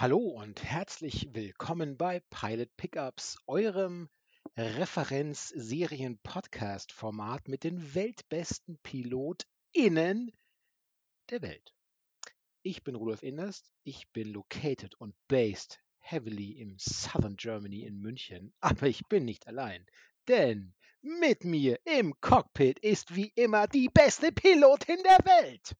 Hallo und herzlich willkommen bei Pilot Pickups, eurem Referenz-Serien-Podcast-Format mit den weltbesten PilotInnen der Welt. Ich bin Rudolf Inderst, ich bin located und based heavily im Southern Germany in München, aber ich bin nicht allein, denn mit mir im Cockpit ist wie immer die beste Pilotin der Welt.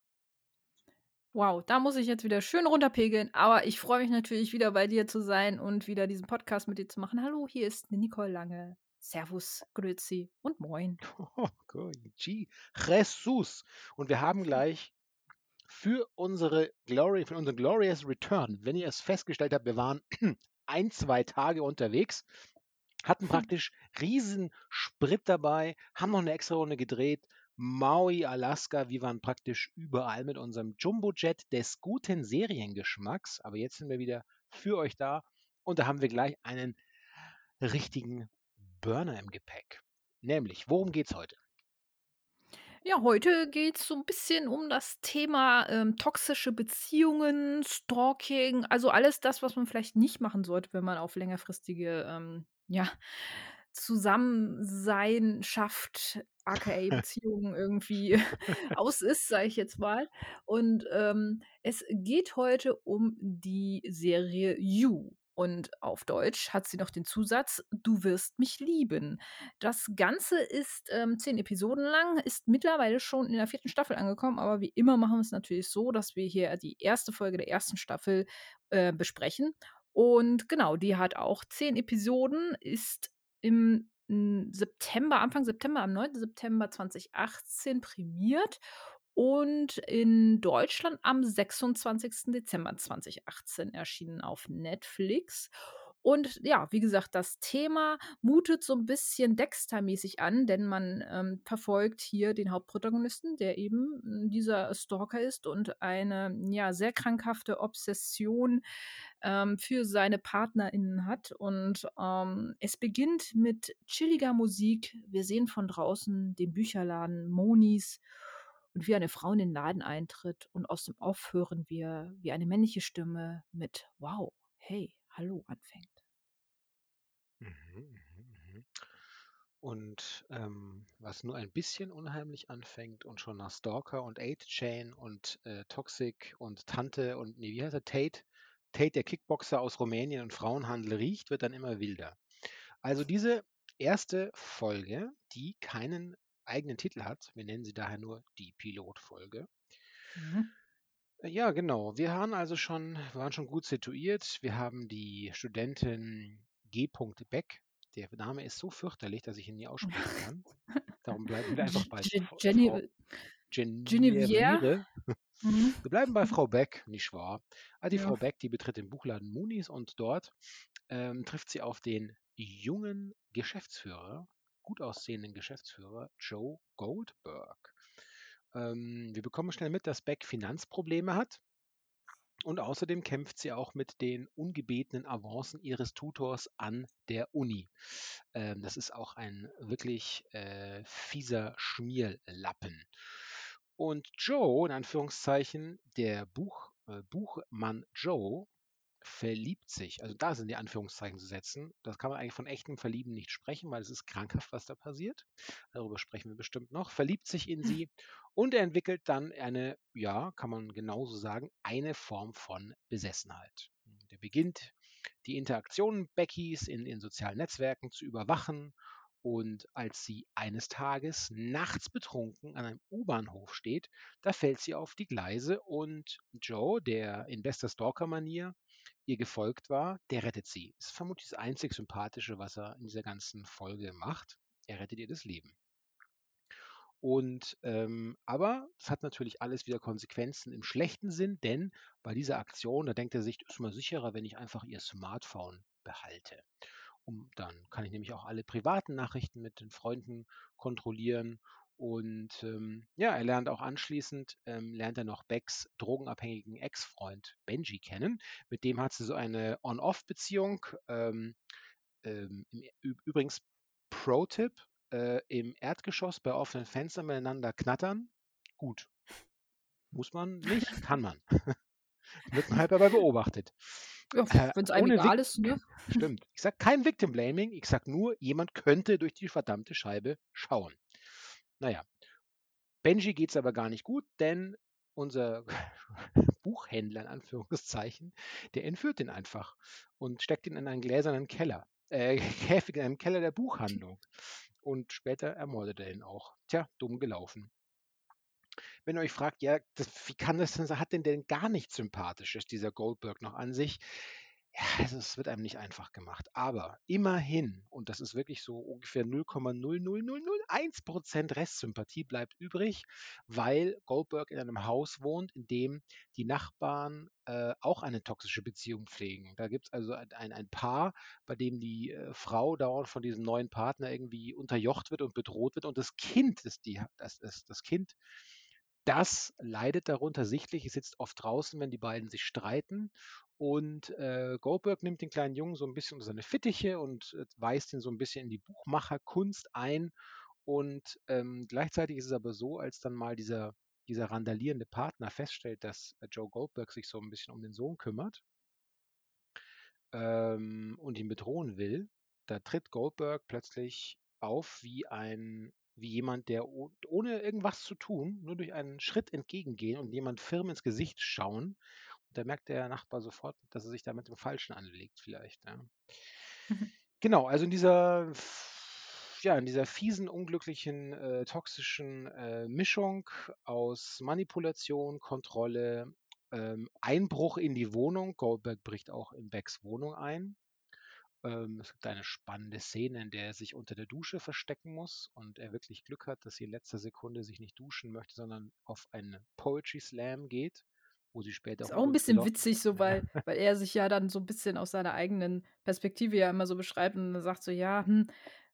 Wow, da muss ich jetzt wieder schön runterpegeln, aber ich freue mich natürlich wieder bei dir zu sein und wieder diesen Podcast mit dir zu machen. Hallo, hier ist Nicole Lange. Servus, Grüezi und Moin. Oh, Jesus. Und wir haben gleich für unsere Glory, für unseren Glorious Return, wenn ihr es festgestellt habt, wir waren ein, zwei Tage unterwegs, hatten praktisch riesen Sprit dabei, haben noch eine extra Runde gedreht, Maui, Alaska. Wir waren praktisch überall mit unserem Jumbo-Jet des guten Seriengeschmacks. Aber jetzt sind wir wieder für euch da und da haben wir gleich einen richtigen Burner im Gepäck. Nämlich, worum geht's heute? Ja, heute geht es so ein bisschen um das Thema ähm, toxische Beziehungen, Stalking, also alles das, was man vielleicht nicht machen sollte, wenn man auf längerfristige ähm, ja, Zusammensein schafft, aka Beziehungen irgendwie aus ist, sage ich jetzt mal. Und ähm, es geht heute um die Serie You. Und auf Deutsch hat sie noch den Zusatz Du wirst mich lieben. Das Ganze ist ähm, zehn Episoden lang, ist mittlerweile schon in der vierten Staffel angekommen, aber wie immer machen wir es natürlich so, dass wir hier die erste Folge der ersten Staffel äh, besprechen. Und genau, die hat auch zehn Episoden, ist im September, Anfang September, am 9. September 2018 prämiert und in Deutschland am 26. Dezember 2018 erschienen auf Netflix. Und ja, wie gesagt, das Thema mutet so ein bisschen Dexter-mäßig an, denn man ähm, verfolgt hier den Hauptprotagonisten, der eben hm, dieser Stalker ist und eine ja sehr krankhafte Obsession ähm, für seine PartnerInnen hat. Und ähm, es beginnt mit chilliger Musik. Wir sehen von draußen den Bücherladen Monis und wie eine Frau in den Laden eintritt und aus dem Off hören wir, wie eine männliche Stimme mit Wow, hey, Hallo anfängt. Mhm, mhm, mhm. Und ähm, was nur ein bisschen unheimlich anfängt und schon nach Stalker und 8-Chain und äh, Toxic und Tante und, nee, wie heißt er, Tate, Tate, der Kickboxer aus Rumänien und Frauenhandel riecht, wird dann immer wilder. Also diese erste Folge, die keinen eigenen Titel hat, wir nennen sie daher nur die Pilotfolge, Mhm. Ja, genau. Wir waren also schon waren schon gut situiert. Wir haben die Studentin G. Beck. Der Name ist so fürchterlich, dass ich ihn nie aussprechen kann. Darum bleiben wir einfach bei Jenny Frau. Mhm. Wir bleiben bei Frau Beck, nicht wahr? Also die ja. Frau Beck, die betritt den Buchladen Moonies und dort ähm, trifft sie auf den jungen Geschäftsführer, gut aussehenden Geschäftsführer Joe Goldberg. Ähm, wir bekommen schnell mit, dass Beck Finanzprobleme hat. Und außerdem kämpft sie auch mit den ungebetenen Avancen ihres Tutors an der Uni. Ähm, das ist auch ein wirklich äh, fieser Schmierlappen. Und Joe, in Anführungszeichen, der Buch, äh, Buchmann Joe, verliebt sich, also da sind die Anführungszeichen zu setzen. Das kann man eigentlich von echtem Verlieben nicht sprechen, weil es ist krankhaft, was da passiert. Darüber sprechen wir bestimmt noch. Verliebt sich in sie und er entwickelt dann eine, ja, kann man genauso sagen, eine Form von Besessenheit. Der beginnt die Interaktionen Beckys in, in sozialen Netzwerken zu überwachen und als sie eines Tages nachts betrunken an einem U-Bahnhof steht, da fällt sie auf die Gleise und Joe, der in bester Stalker-Manier ihr gefolgt war, der rettet sie. Ist vermutlich das einzig Sympathische, was er in dieser ganzen Folge macht. Er rettet ihr das Leben. Und ähm, aber es hat natürlich alles wieder Konsequenzen im schlechten Sinn, denn bei dieser Aktion, da denkt er sich, ist mal sicherer, wenn ich einfach ihr Smartphone behalte. Um, dann kann ich nämlich auch alle privaten Nachrichten mit den Freunden kontrollieren. Und ähm, ja, er lernt auch anschließend, ähm, lernt er noch Becks drogenabhängigen Ex-Freund Benji kennen. Mit dem hat sie so eine On-Off-Beziehung. Ähm, ähm übrigens, Pro-Tipp, äh, im Erdgeschoss bei offenen Fenstern miteinander knattern. Gut. Muss man nicht, kann man. Wird man halt dabei beobachtet. Ja, Äh, wenn es einem egal ist, ne? stimmt. Ich sage kein Victim Blaming, ich sage nur, jemand könnte durch die verdammte Scheibe schauen. Na ja. Benji geht's aber gar nicht gut, denn unser Buchhändler in Anführungszeichen, der entführt ihn einfach und steckt ihn in einen gläsernen Keller, äh, Käfig in einem Keller der Buchhandlung. Und später ermordet er ihn auch. Tja, dumm gelaufen. Wenn ihr euch fragt, ja, das, wie kann das denn, hat denn denn gar nichts Sympathisches, dieser Goldberg noch an sich? Ja, also es wird einem nicht einfach gemacht. Aber immerhin, und das ist wirklich so ungefähr 0,00001% Restsympathie bleibt übrig, weil Goldberg in einem Haus wohnt, in dem die Nachbarn äh, auch eine toxische Beziehung pflegen. Da gibt es also ein, ein, Paar, bei dem die äh, Frau dauernd von diesem neuen Partner irgendwie unterjocht wird und bedroht wird und das Kind, das, die, das, das, das Kind, das leidet darunter sichtlich. Es sitzt oft draußen, wenn die beiden sich streiten. Und äh, Goldberg nimmt den kleinen Jungen so ein bisschen unter seine Fittiche und äh, weist ihn so ein bisschen in die Buchmacherkunst ein. Und ähm, gleichzeitig ist es aber so, als dann mal dieser, dieser randalierende Partner feststellt, dass äh, Joe Goldberg sich so ein bisschen um den Sohn kümmert ähm, und ihn bedrohen will, da tritt Goldberg plötzlich auf wie ein wie jemand, der oh ohne irgendwas zu tun, nur durch einen Schritt entgegengehen und jemand firm ins Gesicht schauen. Und da merkt der Nachbar sofort, dass er sich da mit dem Falschen anlegt vielleicht, ja. Mhm. Genau, also in dieser ja, in dieser fiesen, unglücklichen, äh, toxischen äh, Mischung aus Manipulation, Kontrolle, ähm, Einbruch in die Wohnung. Goldberg bricht auch in Becks Wohnung ein. Ähm, es gibt eine spannende Szene, in der er sich unter der Dusche verstecken muss und er wirklich Glück hat, dass sie in letzter Sekunde sich nicht duschen möchte, sondern auf einen Poetry Slam geht, wo sie später Ist auch auch ein bisschen witzig so, weil weil er sich ja dann so 'n bisschen aus seiner eigenen Perspektive ja immer so beschreibt und dann sagt so: „Ja, hm,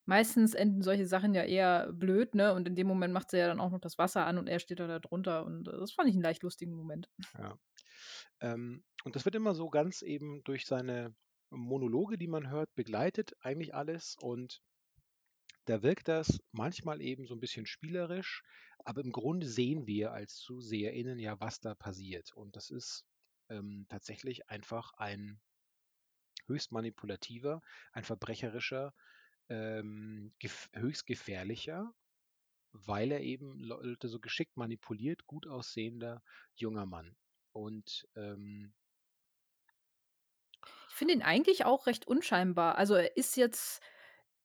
meistens enden solche Sachen ja eher blöd, ne?“ Und in dem Moment macht sie ja dann auch noch das Wasser an und er steht dann da drunter und, äh, das fand ich 'n leicht lustigen Moment. Ja. Ähm, und das wird immer so ganz eben durch seine Monologe, die man hört, begleitet, eigentlich alles. Und da wirkt das manchmal eben so ein bisschen spielerisch, aber im Grunde sehen wir als ZuseherInnen ja, was da passiert. Und das ist ähm, tatsächlich einfach ein höchst manipulativer, ein verbrecherischer, ähm, gef höchst gefährlicher, weil er eben Leute so geschickt manipuliert, gut aussehender junger Mann. Und ähm, finde ihn eigentlich auch recht unscheinbar. Also, er ist jetzt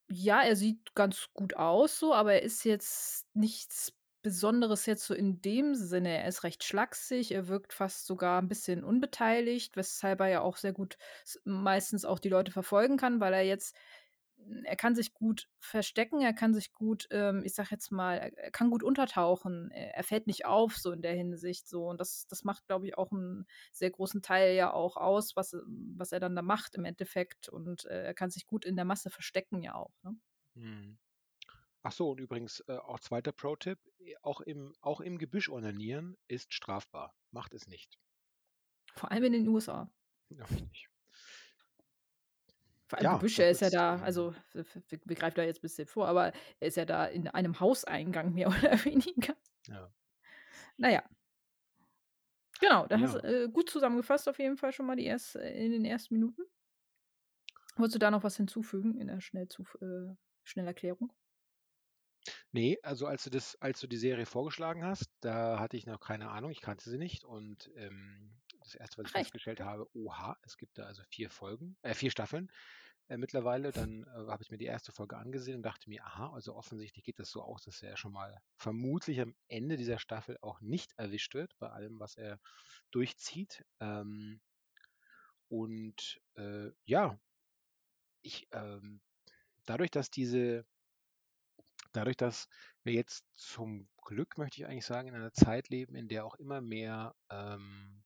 ja, er sieht ganz gut aus so, aber er ist jetzt nichts Besonderes jetzt so in dem Sinne. Er ist recht schlaksig, er wirkt fast sogar 'n bisschen unbeteiligt, weshalb er ja auch sehr gut meistens auch die Leute verfolgen kann, weil er jetzt er kann sich gut verstecken, er kann sich gut, ähm, ich sage jetzt mal er kann gut untertauchen. Er fällt nicht auf so in der Hinsicht so und das das macht, glaube ich, auch 'n sehr großen Teil ja auch aus, was was er dann da macht im Endeffekt und, äh, er kann sich gut in der Masse verstecken ja auch, ne? Mhm. Ach so, und übrigens, äh, auch zweiter Pro-Tipp, äh, auch im auch im Gebüsch onanieren ist strafbar. Macht es nicht. Vor allem in den USA. Ja, richtig. Vor allem Ja, er ist ja da also, wir greifen da jetzt 'n bisschen vor, aber er ist ja da in einem Hauseingang mehr oder weniger. Ja. Na ja. Genau, da hast du, Ja. äh, gut zusammengefasst auf jeden Fall schon mal die erst äh, in den ersten Minuten. Wolltest du da noch was hinzufügen in der Schnellzuf äh, Schnellerklärung? Ne, also als du das als du die Serie vorgeschlagen hast, da hatte ich noch keine Ahnung, ich kannte sie nicht und, ähm, das 1., was ich Ach echt? festgestellt habe, oha, es gibt da also 4 Folgen äh, 4 Staffeln, äh, mittlerweile. Dann, äh, habe ich mir die 1. Folge angesehen und dachte mir: „Aha, also offensichtlich geht das so aus, dass er schon mal vermutlich am Ende dieser Staffel auch nicht erwischt wird bei allem, was er durchzieht.“ Ähm und, äh, ja ich, ähm dadurch, dass diese dadurch, dass wir jetzt zum Glück, möchte ich eigentlich sagen, in einer Zeit leben, in der auch immer mehr, ähm,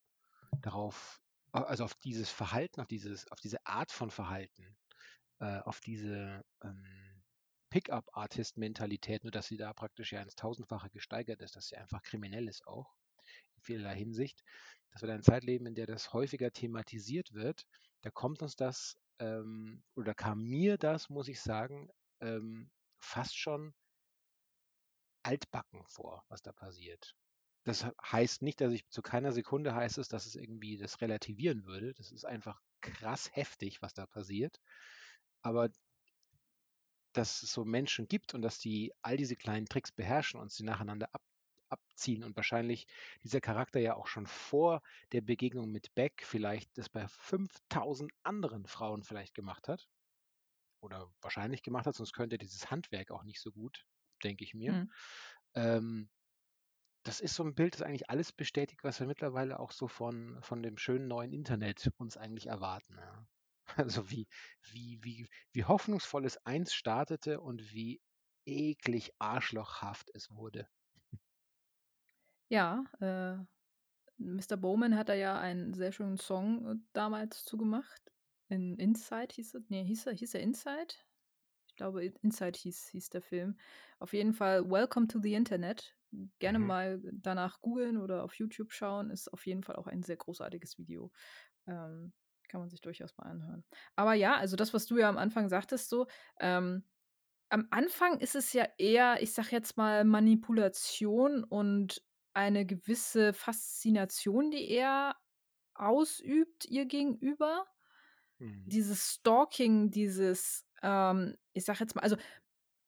darauf also auf dieses Verhalten, auf dieses auf diese Art von Verhalten, äh, auf diese, ähm, Pick-up-Artist-Mentalität, nur dass sie da praktisch ja ins Tausendfache gesteigert ist, dass sie einfach kriminell ist auch in vielerlei Hinsicht, dass wir in einer Zeit leben, in der das häufiger thematisiert wird, da kommt uns das, ähm oder kam mir das, muss ich sagen, ähm, fast schon altbacken vor, was da passiert. Das heißt nicht, dass ich zu keiner Sekunde heißt es, dass es irgendwie das relativieren würde. Das ist einfach krass heftig, was da passiert. Aber dass es so Menschen gibt und dass die all diese kleinen Tricks beherrschen und sie nacheinander ab, abziehen und wahrscheinlich dieser Charakter ja auch schon vor der Begegnung mit Beck vielleicht das bei 5000 anderen Frauen vielleicht gemacht hat oder wahrscheinlich gemacht hat, sonst könnte dieses Handwerk auch nicht so gut, denke ich mir. Mhm. Ähm, das ist so ein Bild, das eigentlich alles bestätigt, was wir mittlerweile auch so von, von dem schönen neuen Internet uns eigentlich erwarten. Ja. Also wie, wie, wie, wie hoffnungsvoll es eins startete und wie eklig arschlochhaft es wurde. Ja, äh, Mr. Bowman hat da ja einen sehr schönen Song äh, damals zugemacht. In Inside hieß er, nee, hieß er, hieß er Inside? Ich glaube, Inside hieß, hieß der Film. Auf jeden Fall Welcome to the Internet. Gerne mhm. mal danach googeln oder auf YouTube schauen. Ist auf jeden Fall auch ein sehr großartiges Video. Ähm, kann man sich durchaus mal anhören. Aber ja, also das, was du ja am Anfang sagtest, so, ähm, am Anfang ist es ja eher, ich sag jetzt mal, Manipulation und eine gewisse Faszination, die er ausübt ihr gegenüber. Mhm. Dieses Stalking, dieses, ähm, ich sag jetzt mal, also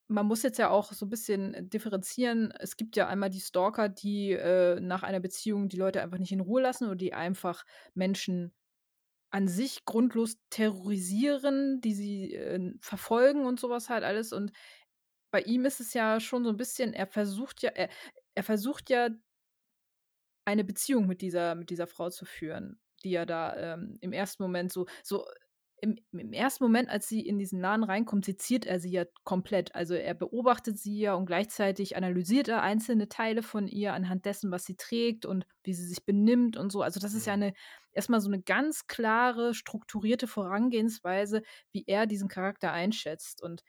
man muss jetzt ja auch so ein bisschen differenzieren. Es gibt ja einmal die Stalker, die äh, nach einer Beziehung die Leute einfach nicht in Ruhe lassen oder die einfach Menschen an sich grundlos terrorisieren, die sie äh, verfolgen und sowas halt alles. Und bei ihm ist es ja schon so ein bisschen, er versucht ja, er, er versucht ja eine Beziehung mit dieser, mit dieser Frau zu führen, die ja da ähm, im ersten Moment so, so im, im, ersten Moment, als sie in diesen Laden reinkommt, seziert er sie ja komplett. Also er beobachtet sie ja und gleichzeitig analysiert er einzelne Teile von ihr anhand dessen, was sie trägt und wie sie sich benimmt und so. Also das ist ja mhm. eine erstmal so eine ganz klare, strukturierte Vorangehensweise, wie er diesen Charakter einschätzt. Und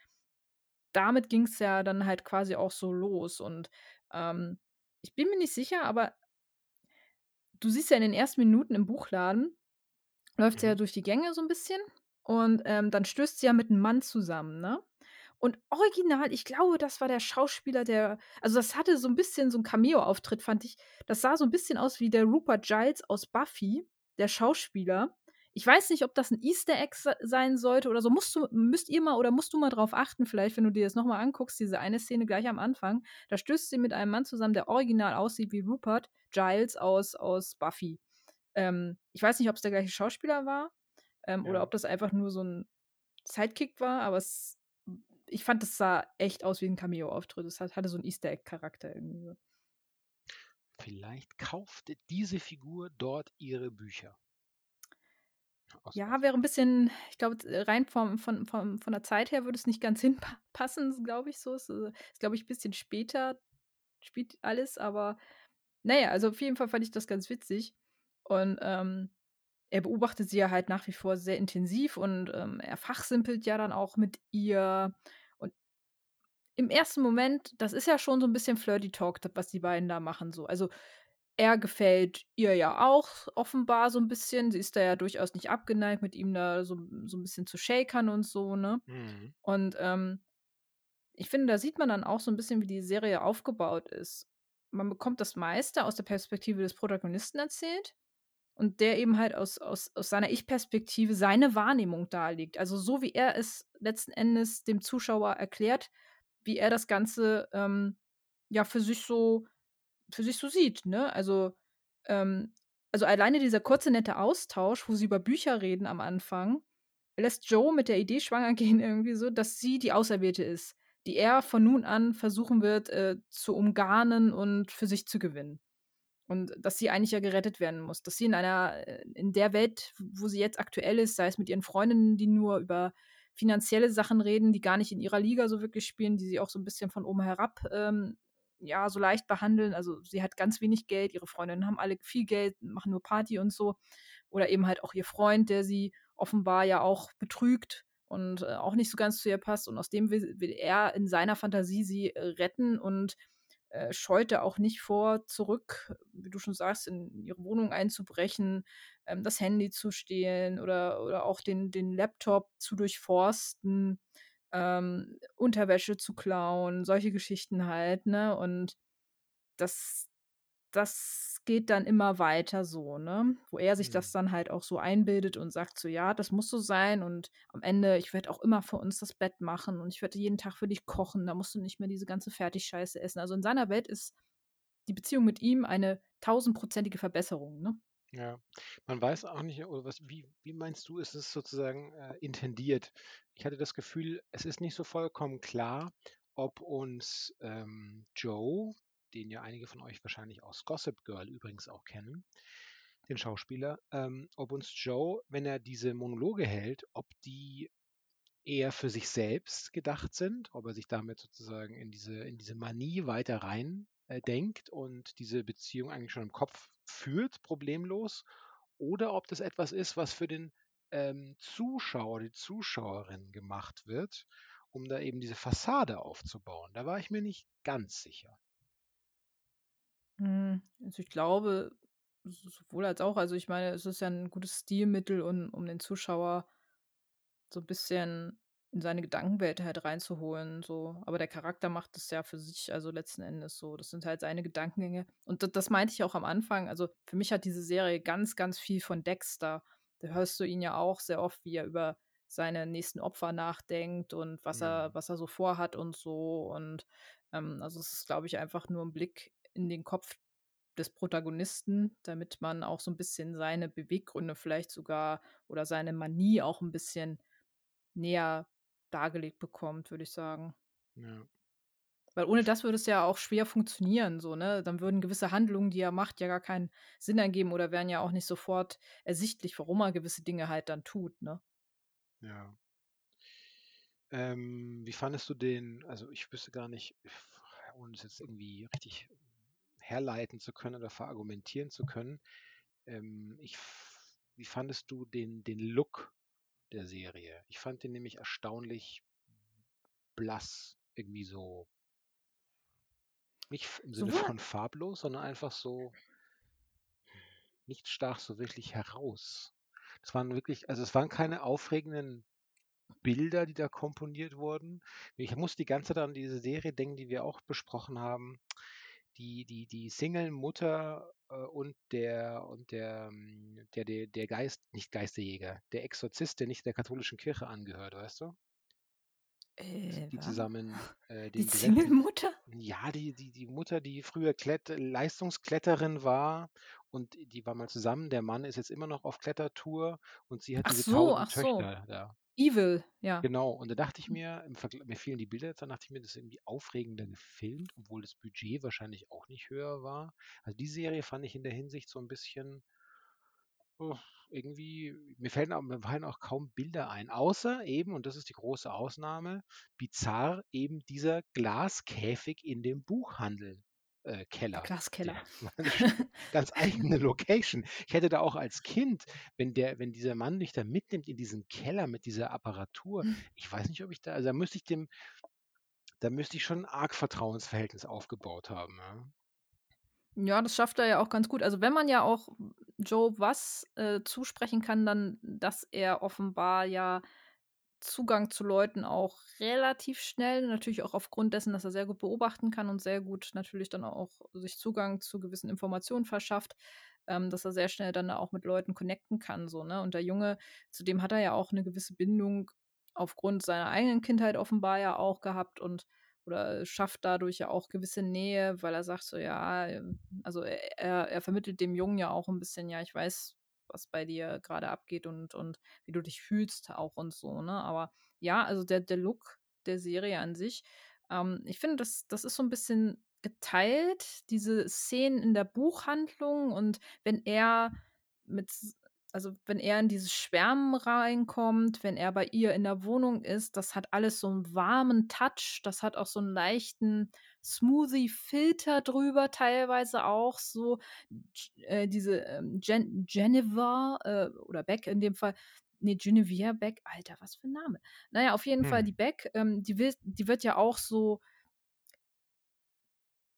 damit ging es ja dann halt quasi auch so los. Und ähm, ich bin mir nicht sicher, aber du siehst ja in den ersten Minuten im Buchladen, läuft sie ja mhm. durch die Gänge so ein bisschen und ähm, dann stößt sie ja mit einem Mann zusammen, ne? Und original, ich glaube, das war der Schauspieler, der, also das hatte so ein bisschen so ein Cameo-Auftritt, fand ich. Das sah so ein bisschen aus wie der Rupert Giles aus Buffy, der Schauspieler. Ich weiß nicht, ob das ein Easter Egg sein sollte oder so. Musst du, müsst ihr mal oder musst du mal drauf achten, vielleicht, wenn du dir das nochmal anguckst, diese eine Szene gleich am Anfang. Da stößt sie mit einem Mann zusammen, der original aussieht wie Rupert Giles aus, aus Buffy. Ähm, ich weiß nicht, ob es der gleiche Schauspieler war ähm, ja. oder ob das einfach nur so ein Sidekick war, aber es, ich fand, das sah echt aus wie ein Cameo-Auftritt. Es hatte so einen Easter Egg-Charakter irgendwie. Vielleicht kaufte diese Figur dort ihre Bücher. Ja, wäre ein bisschen, ich glaube, rein vom, von, vom, von der Zeit her würde es nicht ganz hinpassen, glaube ich so. Es ist, ist glaube ich, ein bisschen später spielt alles, aber naja, also auf jeden Fall fand ich das ganz witzig. Und ähm, er beobachtet sie ja halt nach wie vor sehr intensiv und ähm, er fachsimpelt ja dann auch mit ihr. Und im ersten Moment, das ist ja schon so ein bisschen Flirty Talk, was die beiden da machen. So. Also er gefällt ihr ja auch offenbar so ein bisschen. Sie ist da ja durchaus nicht abgeneigt, mit ihm da so, so ein bisschen zu shakern und so, ne? Mhm. Und ähm, ich finde, da sieht man dann auch so ein bisschen, wie die Serie aufgebaut ist. Man bekommt das meiste aus der Perspektive des Protagonisten erzählt und der eben halt aus, aus, aus seiner Ich-Perspektive seine Wahrnehmung darlegt. Also so, wie er es letzten Endes dem Zuschauer erklärt, wie er das Ganze ähm, ja für sich so für sich so sieht, ne? Also, ähm, also alleine dieser kurze nette Austausch, wo sie über Bücher reden am Anfang, lässt Joe mit der Idee schwanger gehen, irgendwie so, dass sie die Auserwählte ist, die er von nun an versuchen wird äh, zu umgarnen und für sich zu gewinnen. Und dass sie eigentlich ja gerettet werden muss. Dass sie in einer, äh, in der Welt, wo sie jetzt aktuell ist, sei es mit ihren Freundinnen, die nur über finanzielle Sachen reden, die gar nicht in ihrer Liga so wirklich spielen, die sie auch so ein bisschen von oben herab ähm, ja, so leicht behandeln. Also sie hat ganz wenig Geld, ihre Freundinnen haben alle viel Geld, machen nur Party und so. Oder eben halt auch ihr Freund, der sie offenbar ja auch betrügt und äh, auch nicht so ganz zu ihr passt. Und aus dem will, will er in seiner Fantasie sie äh, retten und äh, scheute auch nicht vor, zurück, wie du schon sagst, in ihre Wohnung einzubrechen, ähm, das Handy zu stehlen oder, oder auch den, den Laptop zu durchforsten ähm, Unterwäsche zu klauen, solche Geschichten halt, ne? Und das, das geht dann immer weiter so, ne? Wo er sich das Mhm. dann halt auch so einbildet und sagt so: „Ja, das muss so sein und am Ende ich werde auch immer für uns das Bett machen und ich werde jeden Tag für dich kochen, da musst du nicht mehr diese ganze Fertigscheiße essen.“ Also, in seiner Welt ist die Beziehung mit ihm eine tausendprozentige Verbesserung, ne? Ja. Man weiß auch nicht oder was wie wie meinst du, ist es sozusagen, äh, intendiert? Ich hatte das Gefühl, es ist nicht so vollkommen klar, ob uns, ähm, Joe, den ja einige von euch wahrscheinlich aus Gossip Girl übrigens auch kennen, den Schauspieler, ähm, ob uns Joe, wenn er diese Monologe hält, ob die eher für sich selbst gedacht sind, ob er sich damit sozusagen in diese in diese Manie weiter rein, äh, denkt und diese Beziehung eigentlich schon im Kopf führt, problemlos, oder ob das etwas ist, was für den, ähm, Zuschauer, die Zuschauerin gemacht wird, um da eben diese Fassade aufzubauen. Da war ich mir nicht ganz sicher. Hm, also, ich glaube, sowohl als auch. Also, ich meine, es ist ja 'n gutes Stilmittel, um um den Zuschauer so 'n bisschen in seine Gedankenwelt halt reinzuholen, so. Aber der Charakter macht das ja für sich, also, letzten Endes so. Das sind halt seine Gedankengänge. Und d das meinte ich auch am Anfang. Also, für mich hat diese Serie ganz, ganz viel von Dexter. Da hörst du ihn ja auch sehr oft, wie er über seine nächsten Opfer nachdenkt und was er Mhm. was er so vorhat und so. Und, ähm, also, es ist, glaube ich, einfach nur 'n Blick in den Kopf des Protagonisten, damit man auch so 'n bisschen seine Beweggründe vielleicht sogar oder seine Manie auch 'n bisschen näher dargelegt bekommt, würde ich sagen. Ja. Weil ohne das würde es ja auch schwer funktionieren so, ne? Dann würden gewisse Handlungen, die er macht, ja gar keinen Sinn ergeben oder wären ja auch nicht sofort ersichtlich, warum er gewisse Dinge halt dann tut, ne? Ja. Ähm, wie fandest du den also, ich wüsste gar nicht, ohne es jetzt irgendwie richtig herleiten zu können oder verargumentieren zu können. Ähm, ich wie fandest du den den Look der Serie? Ich fand den nämlich erstaunlich blass, irgendwie so nicht im Sinne Sowohl von farblos, sondern einfach so nicht stach so wirklich heraus. Es waren wirklich also, es waren keine aufregenden Bilder, die da komponiert wurden. Ich muss die ganze Zeit an diese Serie denken, die wir auch besprochen haben. Die die die Single-Mutter, äh, und der und der, hm, der der der Geist nicht Geisterjäger, der Exorzist, der nicht der katholischen Kirche angehört, weißt du? Äh, Die zusammen, äh, Die Single-Mutter? ja, die die die Mutter, die früher Klett Leistungskletterin war und die waren mal zusammen. Der Mann ist jetzt immer noch auf Klettertour und sie hat Ach diese so, 1000 ach so. Töchter da. Evil, ja. Genau, und da dachte ich Mhm. mir, im mir fielen die Bilder jetzt, da dachte ich mir, das ist irgendwie aufregender gefilmt, obwohl das Budget wahrscheinlich auch nicht höher war. Also, die Serie fand ich in der Hinsicht so 'n bisschen irgendwie mir fällen au mir fallen auch kaum Bilder ein, außer eben, und das ist die große Ausnahme, bizarr eben dieser Glaskäfig in dem Buchhandel äh, Glaskeller. sch ganz eigene Location. Ich hätte da auch als Kind, wenn der wenn dieser Mann mich da mitnimmt in diesen Keller mit dieser Apparatur, ich weiß nicht, ob ich da also, da müsste ich dem da müsste ich schon arg Vertrauensverhältnis aufgebaut haben, ja. Ja, das schafft er ja auch ganz gut. Also, wenn man ja auch Joe was, äh, zusprechen kann, dann, dass er offenbar ja Zugang zu Leuten auch relativ schnell natürlich auch aufgrund dessen, dass er sehr gut beobachten kann und sehr gut natürlich dann auch sich Zugang zu gewissen Informationen verschafft, ähm, dass er sehr schnell dann auch mit Leuten connecten kann so, ne? Und der Junge, zu dem hat er ja auch 'ne gewisse Bindung aufgrund seiner eigenen Kindheit offenbar ja auch gehabt und oder schafft dadurch ja auch gewisse Nähe, weil er sagt so, ja, ähm also, er er vermittelt dem Jungen ja auch 'n bisschen: „Ja, ich weiß, was bei dir grade abgeht und und wie du dich fühlst auch und so“, ne? Aber ja, also, der der Look der Serie an sich, ähm, ich finde, das das ist so 'n bisschen geteilt, diese Szenen in der Buchhandlung und wenn er mit also, wenn er in dieses Schwärmen reinkommt, wenn er bei ihr in der Wohnung ist, das hat alles so 'n warmen Touch. Das hat auch so 'n leichten Smoothie-Filter drüber teilweise auch so. Äh, diese, ähm, Gen Geneva, äh, oder Beck in dem Fall ne, Genevieve Beck, Alter, was für 'n Name. Na ja, auf jeden Fall Mhm. die Beck, ähm, die wird die wird ja auch so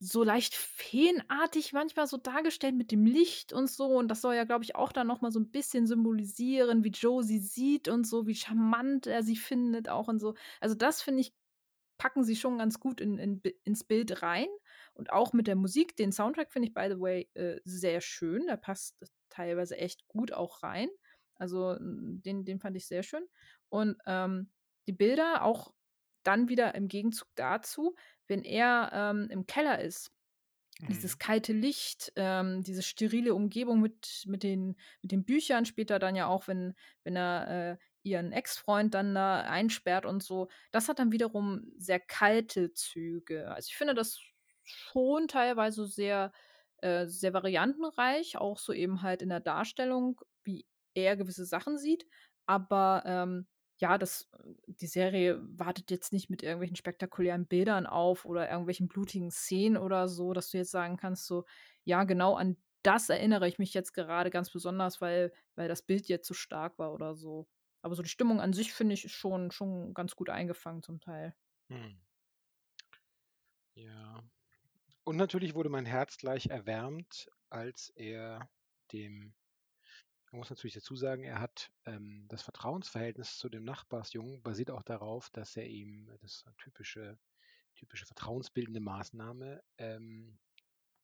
so leicht feenartig manchmal so dargestellt mit dem Licht und so. Und das soll ja, glaube ich, auch dann noch mal so 'n bisschen symbolisieren, wie Joe sie sieht und so, wie charmant er sie findet auch und so. Also, das finde ich, packen sie schon ganz gut in in ins Bild rein. Und auch mit der Musik, den Soundtrack finde ich, by the way, äh, sehr schön. Da passt teilweise echt gut auch rein. Also den, den fand ich sehr schön. Und ähm, die Bilder auch dann wieder im Gegenzug dazu, wenn er ähm, im Keller ist dieses Mhm. kalte Licht, ähm, diese sterile Umgebung mit, mit, den, mit den Büchern, später dann ja auch, wenn, wenn er äh, ihren Ex-Freund dann da einsperrt und so, das hat dann wiederum sehr kalte Züge. Also ich finde das schon teilweise sehr, äh, sehr variantenreich, auch so eben halt in der Darstellung, wie er gewisse Sachen sieht. Aber ähm, ja, das, die Serie wartet jetzt nicht mit irgendwelchen spektakulären Bildern auf oder irgendwelchen blutigen Szenen oder so, dass du jetzt sagen kannst, so, ja, genau an das erinnere ich mich jetzt gerade ganz besonders, weil, weil das Bild jetzt so stark war oder so. Aber so die Stimmung an sich, finde ich, ist schon, schon ganz gut eingefangen zum Teil. Hm. Ja. Und natürlich wurde mein Herz gleich erwärmt, als er dem man muss natürlich dazu sagen, er hat ähm, das Vertrauensverhältnis zu dem Nachbarsjungen basiert auch darauf, dass er ihm, das typische, typische vertrauensbildende Maßnahme, ähm,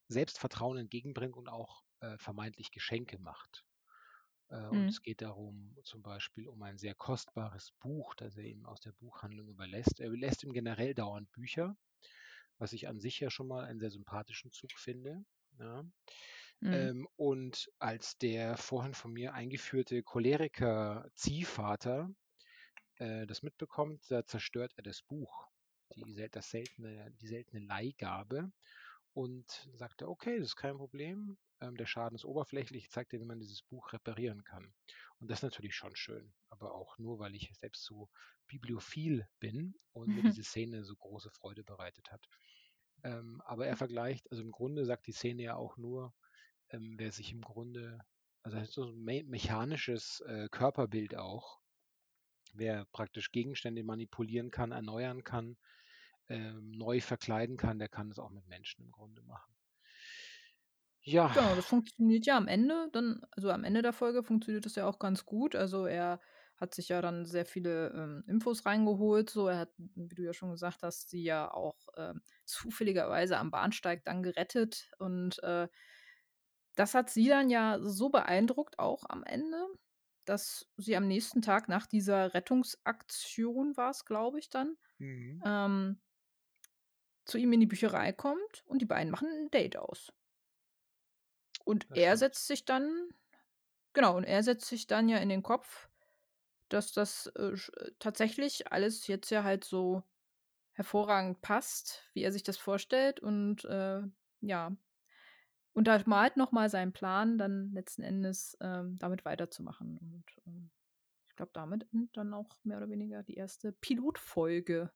Selbstvertrauen entgegenbringt und auch äh, vermeintlich Geschenke macht. Äh, und Mhm. es geht darum, zum Beispiel um ein sehr kostbares Buch, das er ihm aus der Buchhandlung überlässt. Er lässt ihm generell dauernd Bücher, was ich an sich ja schon mal einen sehr sympathischen Zug finde. Ja. Mhm. Ähm, und als der vorhin von mir eingeführte Choleriker-Ziehvater äh, das mitbekommt, da zerstört er das Buch, die, sel- das seltene, die seltene Leihgabe und sagt er, okay, das ist kein Problem, ähm, der Schaden ist oberflächlich, ich zeige dir, wie man dieses Buch reparieren kann. Und das ist natürlich schon schön, aber auch nur, weil ich selbst so bibliophil bin und mir diese Szene so große Freude bereitet hat. Ähm, aber er vergleicht, also im Grunde sagt die Szene ja auch nur, ähm, wer sich im Grunde, also so ein me mechanisches äh, Körperbild auch, wer praktisch Gegenstände manipulieren kann, erneuern kann, ähm, neu verkleiden kann, der kann es auch mit Menschen im Grunde machen. Ja. Genau, das funktioniert ja am Ende dann, also am Ende der Folge funktioniert das ja auch ganz gut. Also er hat sich ja dann sehr viele ähm, Infos reingeholt. So, er hat, wie du ja schon gesagt hast, sie ja auch ähm, zufälligerweise am Bahnsteig dann gerettet. Und äh, das hat sie dann ja so beeindruckt, auch am Ende, dass sie am nächsten Tag nach dieser Rettungsaktion war es, glaube ich, dann, Mhm. ähm, zu ihm in die Bücherei kommt und die beiden machen ein Date aus. Und Das er stimmt. setzt sich dann, genau, und er setzt sich dann ja in den Kopf, dass das äh, äh, tatsächlich alles jetzt ja halt so hervorragend passt, wie er sich das vorstellt. Und äh, ja, untermalt nochmal seinen Plan, dann letzten Endes ähm, damit weiterzumachen. Und ähm, ich glaube, damit endet dann auch mehr oder weniger die erste Pilotfolge.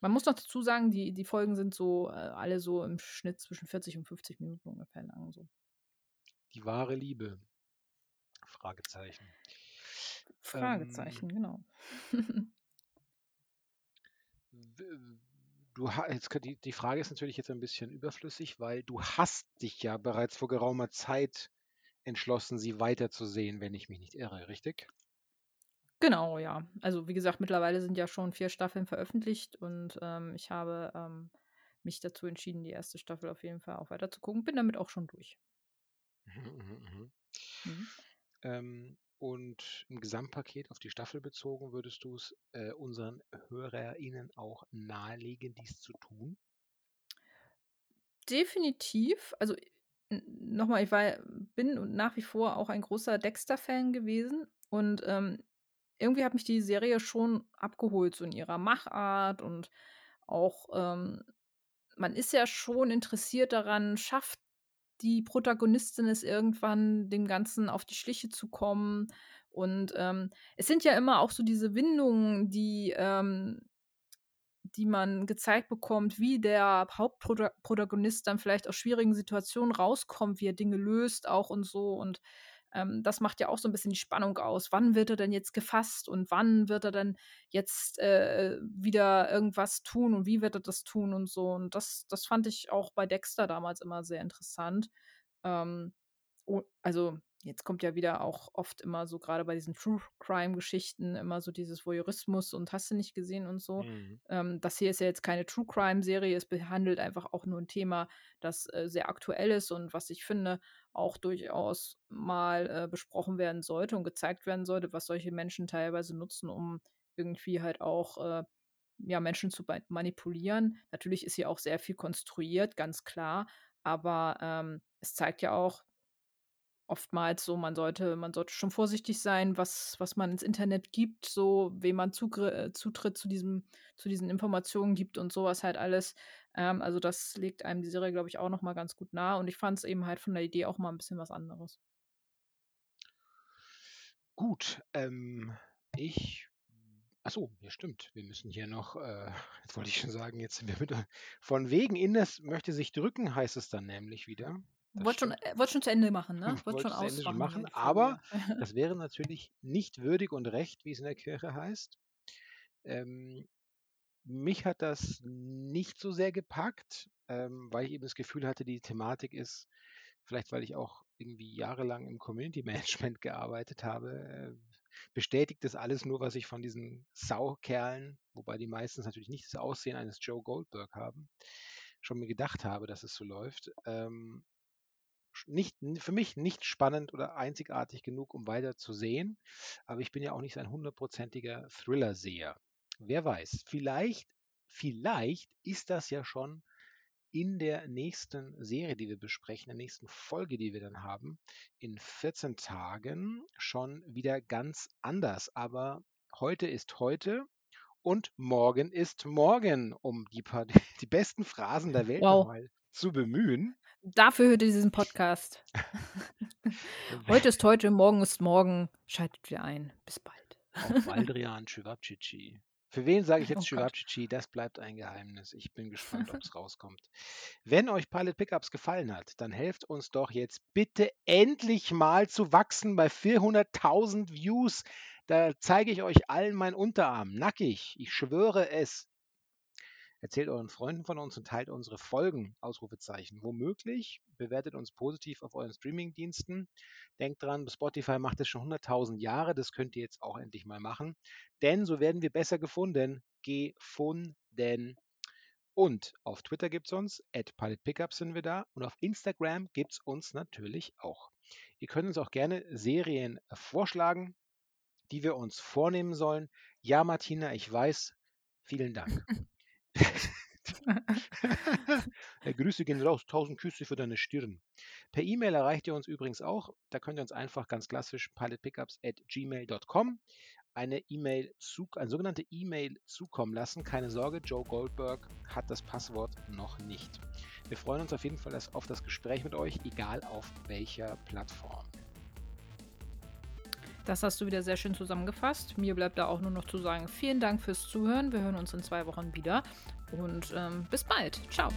Man muss noch dazu sagen, die, die Folgen sind so äh, alle so im Schnitt zwischen 40 und 50 Minuten ungefähr lang. So. Die wahre Liebe. Fragezeichen. Fragezeichen, Ähm, genau. du jetzt, die, die Frage ist natürlich jetzt ein bisschen überflüssig, weil du hast dich ja bereits vor geraumer Zeit entschlossen, sie weiterzusehen, wenn ich mich nicht irre, richtig? Genau, ja. Also wie gesagt, mittlerweile sind ja schon vier Staffeln veröffentlicht und ähm, ich habe ähm, mich dazu entschieden, die erste Staffel auf jeden Fall auch weiter zu gucken. Bin damit auch schon durch. Mhm, mhm, mhm. Mhm. Ähm, und im Gesamtpaket auf die Staffel bezogen, würdest du es äh, unseren HörerInnen auch nahelegen, dies zu tun? Definitiv. Also nochmal, ich war, bin und nach wie vor auch ein großer Dexter-Fan gewesen und ähm, irgendwie hat mich die Serie schon abgeholt, so in ihrer Machart und auch, ähm, man ist ja schon interessiert daran, schafft die Protagonistin es irgendwann, dem Ganzen auf die Schliche zu kommen. Und ähm, es sind ja immer auch so diese Windungen, die, ähm, die man gezeigt bekommt, wie der Hauptprotagonist dann vielleicht aus schwierigen Situationen rauskommt, wie er Dinge löst auch und so. Und ähm, das macht ja auch so ein bisschen die Spannung aus. Wann wird er denn jetzt gefasst und wann wird er dann jetzt äh, wieder irgendwas tun und wie wird er das tun und so. Und das, das fand ich auch bei Dexter damals immer sehr interessant. Ähm, also jetzt kommt ja wieder auch oft immer so, gerade bei diesen True Crime-Geschichten, immer so dieses Voyeurismus und hast du nicht gesehen und so. Mhm. Ähm, das hier ist ja jetzt keine True Crime-Serie, es behandelt einfach auch nur ein Thema, das äh, sehr aktuell ist und was ich finde, auch durchaus mal äh, besprochen werden sollte und gezeigt werden sollte, was solche Menschen teilweise nutzen, um irgendwie halt auch äh, ja, Menschen zu manipulieren. Natürlich ist hier auch sehr viel konstruiert, ganz klar, aber ähm, es zeigt ja auch, oftmals so, man sollte, man sollte schon vorsichtig sein, was, was man ins Internet gibt, so wem man Zugr äh, Zutritt zu diesem, zu diesen Informationen gibt und sowas halt alles. Ähm, also das legt einem die Serie, glaube ich, auch nochmal ganz gut nahe. Und ich fand es eben halt von der Idee auch mal ein bisschen was anderes. Gut, ähm, ich Achso, ja stimmt. Wir müssen hier noch, äh, jetzt wollte ich schon sagen, jetzt sind wir mit von wegen Ines möchte sich drücken, heißt es dann nämlich wieder. Wollte schon, äh, wollt schon zu Ende machen, ne? Wollte schon Ende schon machen, aber das wäre natürlich nicht würdig und recht, wie es in der Kirche heißt. Ähm, mich hat das nicht so sehr gepackt, ähm, weil ich eben das Gefühl hatte, die Thematik ist, vielleicht weil ich auch irgendwie jahrelang im Community Management gearbeitet habe, äh, bestätigt das alles nur, was ich von diesen Saukerlen, wobei die meistens natürlich nicht das Aussehen eines Joe Goldberg haben, schon mir gedacht habe, dass es so läuft. Ähm, nicht, für mich nicht spannend oder einzigartig genug, um weiter zu sehen. Aber ich bin ja auch nicht ein hundertprozentiger Thriller-Seher. Wer weiß, vielleicht, vielleicht ist das ja schon in der nächsten Serie, die wir besprechen, der nächsten Folge, die wir dann haben, in 14 Tagen schon wieder ganz anders. Aber heute ist heute und morgen ist morgen, um die, paar, die besten Phrasen der Welt wow. nochmal zu bemühen. Dafür hört ihr diesen Podcast. heute ist heute, morgen ist morgen. Schaltet wieder ein. Bis bald. Auf Waldrian Chivapchichi. Für wen sage ich jetzt oh Das bleibt ein Geheimnis. Ich bin gespannt, ob es rauskommt. Wenn euch Pilot Pickups gefallen hat, dann helft uns doch jetzt bitte endlich mal zu wachsen bei 400.000 Views. Da zeige ich euch allen meinen Unterarm. Nackig. Ich schwöre es. Erzählt euren Freunden von uns und teilt unsere Folgen, Ausrufezeichen. Womöglich bewertet uns positiv auf euren Streamingdiensten. Denkt dran, Spotify macht es schon 100.000 Jahre, das könnt ihr jetzt auch endlich mal machen. Denn so werden wir besser gefunden. Gefunden. Und auf Twitter gibt es uns, at PilotPickup sind wir da und auf Instagram gibt es uns natürlich auch. Ihr könnt uns auch gerne Serien vorschlagen, die wir uns vornehmen sollen. Ja, Martina, ich weiß. Vielen Dank. Grüße gehen raus, tausend Küsse für deine Stirn. Per E-Mail erreicht ihr uns übrigens auch. Da könnt ihr uns einfach ganz klassisch pilotpickups at gmail.com eine E-Mail zu, eine sogenannte E-Mail zukommen lassen. Keine Sorge, Joe Goldberg hat das Passwort noch nicht. Wir freuen uns auf jeden Fall auf das Gespräch mit euch, egal auf welcher Plattform. Das hast du wieder sehr schön zusammengefasst. Mir bleibt da auch nur noch zu sagen, vielen Dank fürs Zuhören. Wir hören uns in zwei Wochen wieder und ähm, bis bald. Ciao.